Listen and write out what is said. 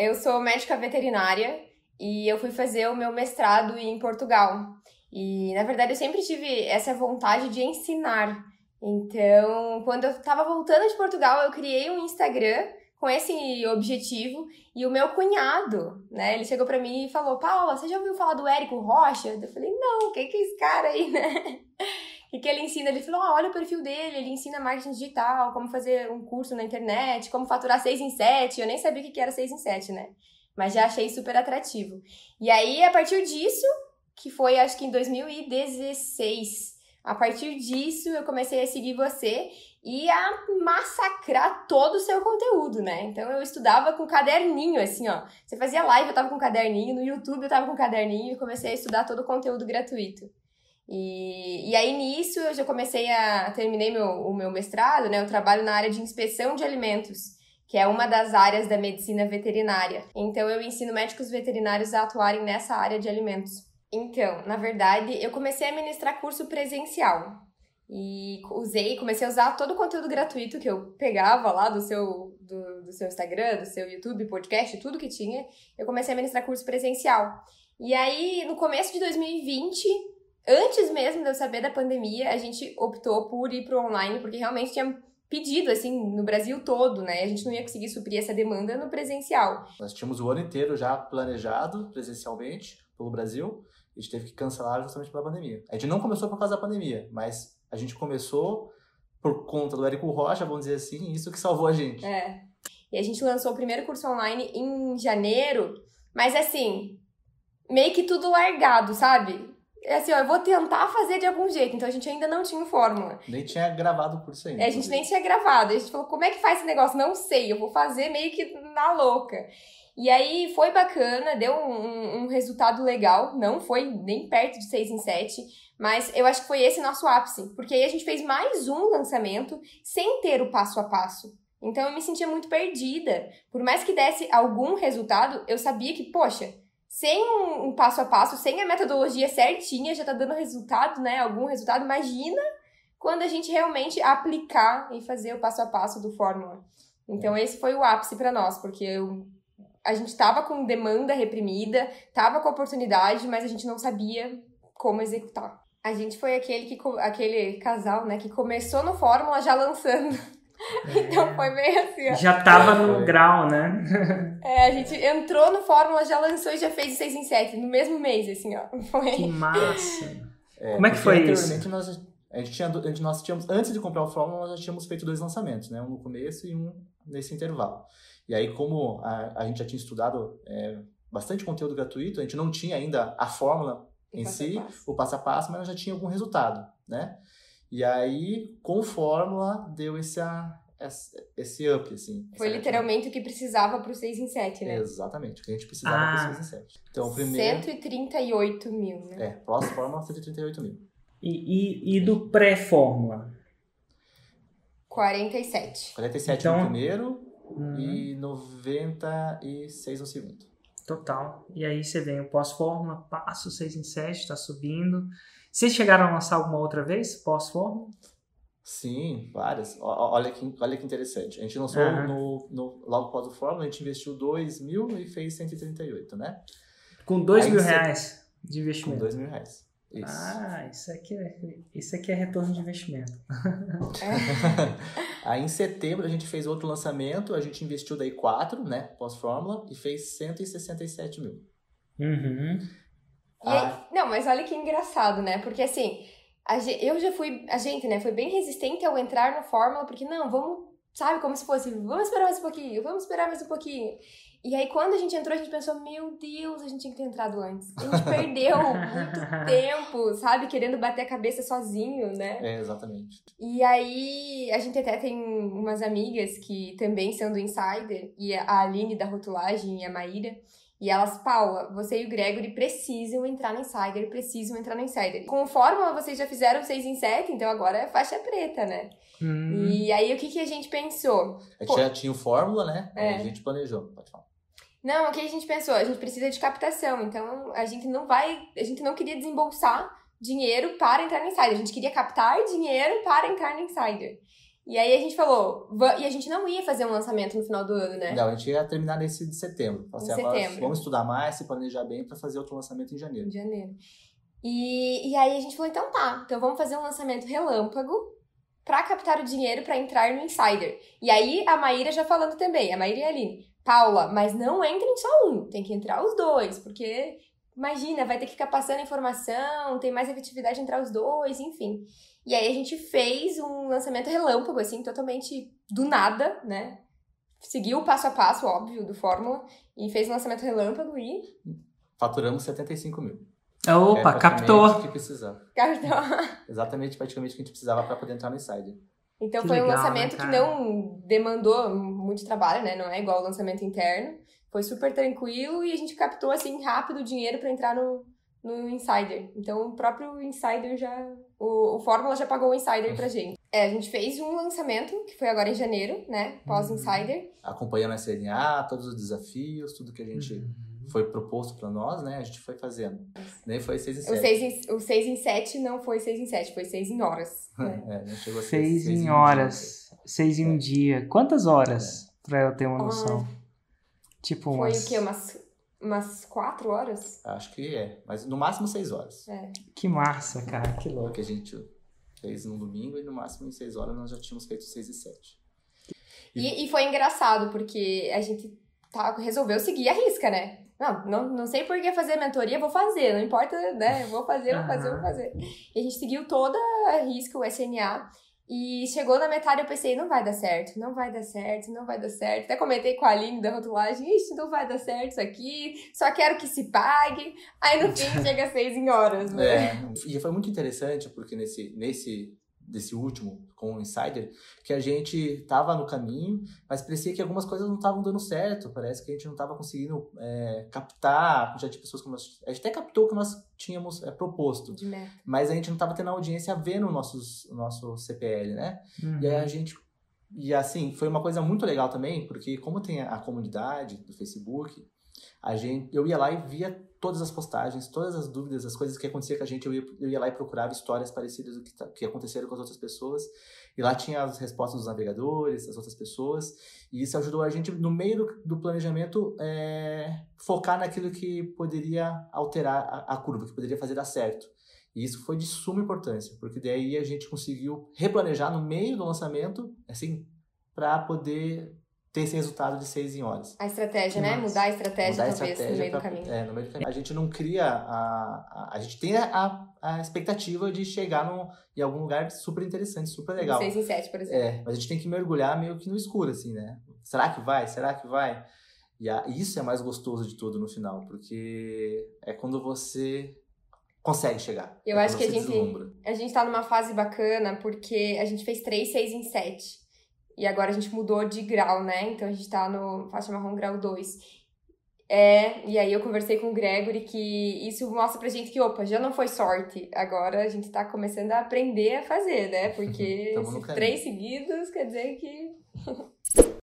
eu sou médica veterinária e eu fui fazer o meu mestrado em Portugal. E, na verdade, eu sempre tive essa vontade de ensinar. Então, quando eu estava voltando de Portugal, eu criei um Instagram com esse objetivo. E o meu cunhado, né, ele chegou para mim e falou: Paula, você já ouviu falar do Érico Rocha? Eu falei: não, o que, que é esse cara aí, né? Que, que ele ensina? Ele falou: ah, olha o perfil dele, ele ensina marketing digital, como fazer um curso na internet, como faturar 6 em 7. Eu nem sabia o que era 6 em 7, né? Mas já achei super atrativo. E aí, a partir disso, que foi acho que em 2016, a partir disso eu comecei a seguir você e a massacrar todo o seu conteúdo, né? Então eu estudava com caderninho, assim, ó. Você fazia live, eu tava com caderninho, no YouTube eu tava com caderninho e comecei a estudar todo o conteúdo gratuito. E, e aí nisso eu já comecei a. terminei meu, o meu mestrado, né? Eu trabalho na área de inspeção de alimentos, que é uma das áreas da medicina veterinária. Então eu ensino médicos veterinários a atuarem nessa área de alimentos. Então, na verdade, eu comecei a ministrar curso presencial. E usei, comecei a usar todo o conteúdo gratuito que eu pegava lá do seu, do, do seu Instagram, do seu YouTube, podcast, tudo que tinha. Eu comecei a ministrar curso presencial. E aí, no começo de 2020, antes mesmo de eu saber da pandemia, a gente optou por ir pro online, porque realmente tinha pedido, assim, no Brasil todo, né? A gente não ia conseguir suprir essa demanda no presencial. Nós tínhamos o ano inteiro já planejado presencialmente pelo Brasil, a gente teve que cancelar justamente pela pandemia. A gente não começou por causa da pandemia, mas a gente começou por conta do Érico Rocha, vamos dizer assim, isso que salvou a gente. É. E a gente lançou o primeiro curso online em janeiro, mas assim, meio que tudo largado, sabe? É assim, ó, eu vou tentar fazer de algum jeito. Então a gente ainda não tinha fórmula. Nem tinha gravado o curso ainda. É, a gente nem tinha gravado. A gente falou, como é que faz esse negócio? Não sei, eu vou fazer meio que na louca. E aí foi bacana, deu um, um, um resultado legal. Não foi nem perto de 6 em 7. Mas eu acho que foi esse nosso ápice, porque aí a gente fez mais um lançamento sem ter o passo a passo. Então eu me sentia muito perdida. Por mais que desse algum resultado, eu sabia que, poxa, sem um, passo a passo, sem a metodologia certinha, já tá dando resultado, né? Algum resultado. Imagina quando a gente realmente aplicar e fazer o passo a passo do Fórmula. Então esse foi o ápice para nós, porque eu, a gente tava com demanda reprimida, tava com oportunidade, mas a gente não sabia como executar. A gente foi aquele, que, aquele casal, né, que começou no Fórmula já lançando. Então foi meio assim, ó. Já tava no grau, né? É, a gente entrou no Fórmula, já lançou e já fez o 6 em 7 no mesmo mês, assim, ó. Foi... Que massa! É, Como é que foi isso? Nós, a gente tinha, a gente, nós tínhamos, antes de comprar o Fórmula, nós já tínhamos feito dois lançamentos, né? Um no começo e um nesse intervalo. E aí, como a, a gente já tinha estudado é, bastante conteúdo gratuito, a gente não tinha ainda a fórmula em si, passo. o passo a passo, mas já tinha algum resultado, né? E aí, com fórmula, deu esse, esse up, assim. Foi literalmente o que precisava para o 6 em 7, né? Exatamente, o que a gente precisava ah. para o 6 em 7. Então, primeiro... 138 mil, né? É, pós-fórmula, 138 mil. E, e, e do pré-fórmula? 47. 47 então... no primeiro uhum. e 96 no segundo. Total. E aí você vem o pós-fórmula, passa o 6 em 7, está subindo. Vocês chegaram a lançar alguma outra vez pós-fórmula? Sim, várias. Olha que, olha que interessante. A gente lançou uhum. no, no, logo após o Fórmula, a gente investiu 2 mil e fez 138, né? Com 2 mil reais de investimento? Com 2 mil reais. Isso. Ah, isso aqui, é, isso aqui é retorno de investimento. Aí em setembro a gente fez outro lançamento, a gente investiu daí 4, né, pós-fórmula, e fez 167 mil. Uhum. Ah. Aí, não, mas olha que engraçado, né? Porque assim, a, eu já fui, a gente, né, foi bem resistente ao entrar no fórmula, porque não, vamos, sabe, como se fosse, vamos esperar mais um pouquinho, vamos esperar mais um pouquinho. E aí, quando a gente entrou, a gente pensou, meu Deus, a gente tinha que ter entrado antes. A gente perdeu muito tempo, sabe? Querendo bater a cabeça sozinho, né? É, exatamente. E aí, a gente até tem umas amigas que também são do Insider, e a Aline da Rotulagem e a Maíra. E elas, Paula, você e o Gregory precisam entrar no Insider, precisam entrar no Insider. Com Fórmula, vocês já fizeram 6 em 7, então agora é faixa preta, né? Hum. E aí, o que, que a gente pensou? A gente já tinha o Fórmula, né? É. a gente planejou, pode falar. Não, o que a gente pensou? A gente precisa de captação, então a gente não vai, a gente não queria desembolsar dinheiro para entrar no Insider, a gente queria captar dinheiro para entrar no Insider. E aí a gente falou, e a gente não ia fazer um lançamento no final do ano, né? Não, a gente ia terminar nesse de setembro. Assim, agora setembro. vamos estudar mais, se planejar bem para fazer outro lançamento em janeiro. Em janeiro. E, e aí a gente falou, então tá, então vamos fazer um lançamento relâmpago pra captar o dinheiro pra entrar no Insider. E aí a Maíra já falando também, a Maíra e a Aline, Paula, mas não entrem só um, tem que entrar os dois, porque imagina, vai ter que ficar passando informação, tem mais efetividade entrar os dois, enfim. E aí a gente fez um lançamento relâmpago, assim, totalmente do nada, né? Seguiu o passo a passo, óbvio, do Fórmula, e fez um lançamento relâmpago e Faturamos 75 mil. Opa, É captou. o que precisava. cartão. Exatamente, praticamente o que a gente precisava para poder entrar no Insider. Então Que foi um legal, lançamento né, que não demandou muito trabalho, né? Não é igual o lançamento interno. Foi super tranquilo e a gente captou assim rápido o dinheiro para entrar no, no Insider. Então o próprio Insider já. O, o Fórmula já pagou o Insider pra gente. É, a gente fez um lançamento, que foi agora em janeiro, né? Pós-Insider. Acompanhando a SLA, todos os desafios, tudo que a gente Uhum. foi proposto para nós, né? A gente foi fazendo. Nem foi 6 e O 7. 6 em, o 6 em 7 não foi 6 em 7, foi 6 em horas. Né? É, não chegou a ser Seis seis em um horas. Seis em um É. dia. Quantas horas? Pra eu ter uma noção. Tipo Foi umas... o quê? Umas, umas 4 horas? Acho que é, mas no máximo 6 horas. É. Que massa, cara. Que louco. Porque a gente fez no domingo e no máximo em 6 horas nós já tínhamos feito 6 e 7. E, e foi engraçado, porque a gente tá, resolveu seguir a risca, né? Não, não, não sei por que fazer mentoria, vou fazer, não importa, né? Vou fazer, vou fazer, vou fazer. E a gente seguiu toda a risca, o SNA, e chegou na metade eu pensei, não vai dar certo, não vai dar certo, não vai dar certo. Até comentei com a Aline da rotulagem, ixi, não vai dar certo isso aqui, só quero que se pague. Aí no fim chega seis em horas, né? É, e foi muito interessante porque nesse, nesse desse último com o Insider, que a gente tava no caminho, mas parecia que algumas coisas não estavam dando certo. Parece que a gente não estava conseguindo é, captar a quantidade de pessoas que nós. A gente até captou o que nós tínhamos é, proposto, De meta. mas a gente não estava tendo a audiência vendo o nossos, o nosso CPL, né? Uhum. E aí a gente. E assim, foi uma coisa muito legal também, porque como tem a comunidade do Facebook, a gente, eu ia lá e via todas as postagens, todas as dúvidas, as coisas que aconteciam com a gente, eu ia, eu ia lá e procurava histórias parecidas do que, tá- que aconteceram com as outras pessoas. E lá tinha as respostas dos navegadores, das outras pessoas. E isso ajudou a gente, no meio do, do planejamento, é, focar naquilo que poderia alterar a, a curva, que poderia fazer dar certo. E isso foi de suma importância, porque daí a gente conseguiu replanejar no meio do lançamento, assim, para poder ter esse resultado de seis em horas. A estratégia, Que né? massa. Mudar a estratégia, Mudar a talvez, no meio pra- do caminho. É, no meio do caminho. A gente não cria a. A, a gente tem a, a expectativa de chegar no, em algum lugar super interessante, super legal. 6 em 7, por exemplo. É, mas a gente tem que mergulhar meio que no escuro, assim, né? Será que vai? Será que vai? E a- isso é mais gostoso de tudo no final, porque é quando você consegue chegar. Eu É acho que a gente- deslumbra. A gente tá numa fase bacana porque a gente fez 3, 6 em 7. E agora a gente mudou de grau, né? Então a gente tá no faixa marrom grau 2. É, e aí eu conversei com o Gregory que isso mostra pra gente que, opa, já não foi sorte. Agora a gente tá começando a aprender a fazer, né? Porque três seguidos quer dizer que